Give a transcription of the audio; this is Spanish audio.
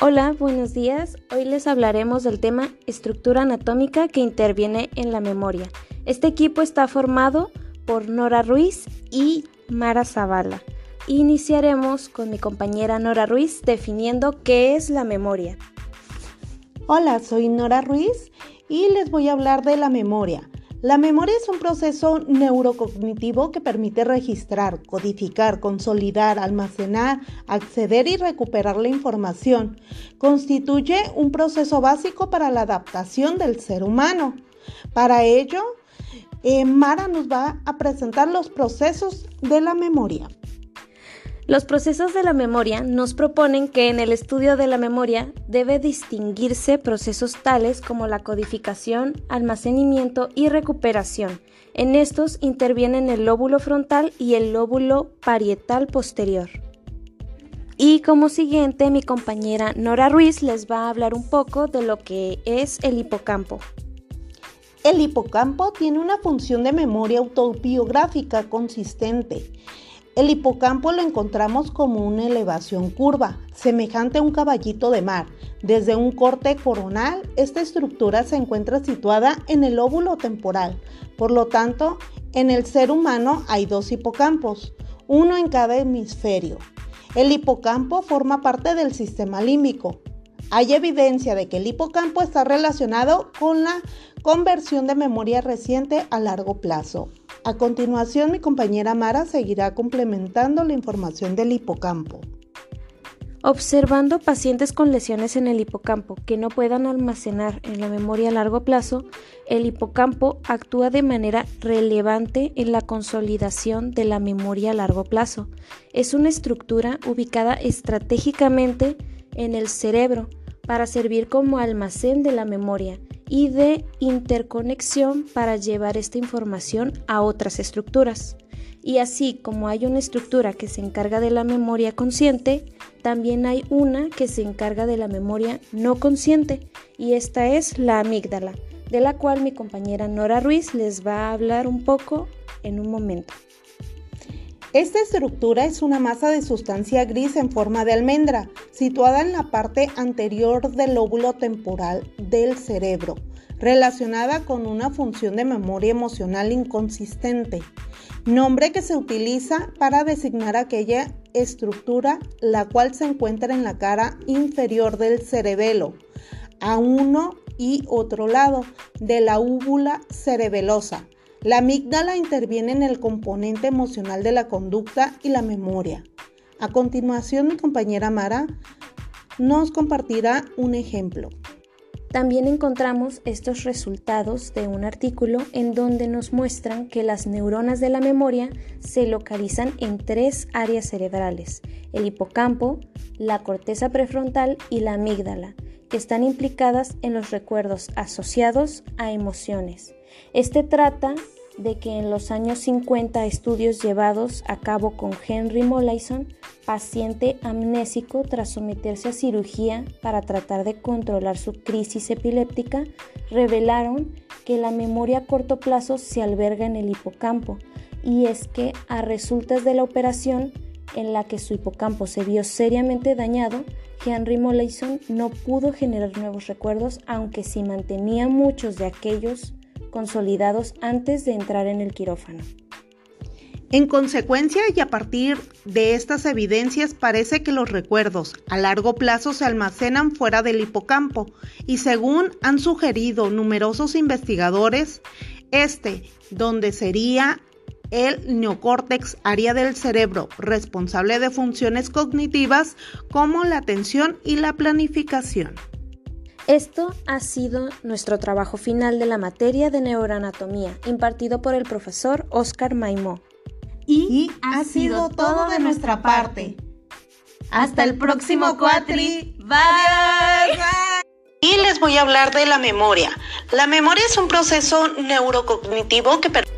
Hola, buenos días. Hoy les hablaremos del tema estructura anatómica que interviene en la memoria. Este equipo está formado por Nora Ruiz y Mara Zavala. Iniciaremos con mi compañera Nora Ruiz definiendo qué es la memoria. Hola, soy Nora Ruiz y les voy a hablar de la memoria. La memoria es un proceso neurocognitivo que permite registrar, codificar, consolidar, almacenar, acceder y recuperar la información. Constituye un proceso básico para la adaptación del ser humano. Para ello, eh, Mara nos va a presentar los procesos de la memoria. Los procesos de la memoria nos proponen que en el estudio de la memoria debe distinguirse procesos tales como la codificación, almacenamiento y recuperación. En estos intervienen el lóbulo frontal y el lóbulo parietal posterior. Y como siguiente, mi compañera Nora Ruiz les va a hablar un poco de lo que es el hipocampo. El hipocampo tiene una función de memoria autobiográfica consistente. El hipocampo lo encontramos como una elevación curva, semejante a un caballito de mar. Desde un corte coronal, esta estructura se encuentra situada en el óvulo temporal. Por lo tanto, en el ser humano hay dos hipocampos, uno en cada hemisferio. El hipocampo forma parte del sistema límbico. Hay evidencia de que el hipocampo está relacionado con la conversión de memoria reciente a largo plazo. A continuación, mi compañera Mara seguirá complementando la información del hipocampo. Observando pacientes con lesiones en el hipocampo que no puedan almacenar en la memoria a largo plazo, el hipocampo actúa de manera relevante en la consolidación de la memoria a largo plazo. Es una estructura ubicada estratégicamente en el cerebro para servir como almacén de la memoria y de interconexión para llevar esta información a otras estructuras. Y así como hay una estructura que se encarga de la memoria consciente, también hay una que se encarga de la memoria no consciente, y esta es la amígdala, de la cual mi compañera Nora Ruiz les va a hablar un poco en un momento. Esta estructura es una masa de sustancia gris en forma de almendra, situada en la parte anterior del lóbulo temporal del cerebro, relacionada con una función de memoria emocional inconsistente, nombre que se utiliza para designar aquella estructura la cual se encuentra en la cara inferior del cerebelo, a uno y otro lado de la úvula cerebelosa la amígdala interviene en el componente emocional de la conducta y la memoria. A continuación, mi compañera Mara nos compartirá un ejemplo. También encontramos estos resultados de un artículo en donde nos muestran que las neuronas de la memoria se localizan en tres áreas cerebrales, el hipocampo, la corteza prefrontal y la amígdala, que están implicadas en los recuerdos asociados a emociones. Este trata de que en los años 50 estudios llevados a cabo con Henry Molaison, paciente amnésico tras someterse a cirugía para tratar de controlar su crisis epiléptica, revelaron que la memoria a corto plazo se alberga en el hipocampo y es que a resultas de la operación en la que su hipocampo se vio seriamente dañado, Henry Molaison no pudo generar nuevos recuerdos aunque sí mantenía muchos de aquellos consolidados antes de entrar en el quirófano. En consecuencia y a partir de estas evidencias parece que los recuerdos a largo plazo se almacenan fuera del hipocampo y según han sugerido numerosos investigadores, este, donde sería el neocórtex, área del cerebro responsable de funciones cognitivas como la atención y la planificación. Esto ha sido nuestro trabajo final de la materia de neuroanatomía, impartido por el profesor Oscar Maimó. Y, ha sido todo de nuestra parte. Hasta el próximo cuatri. Bye. Y les voy a hablar de la memoria. La memoria es un proceso neurocognitivo que permite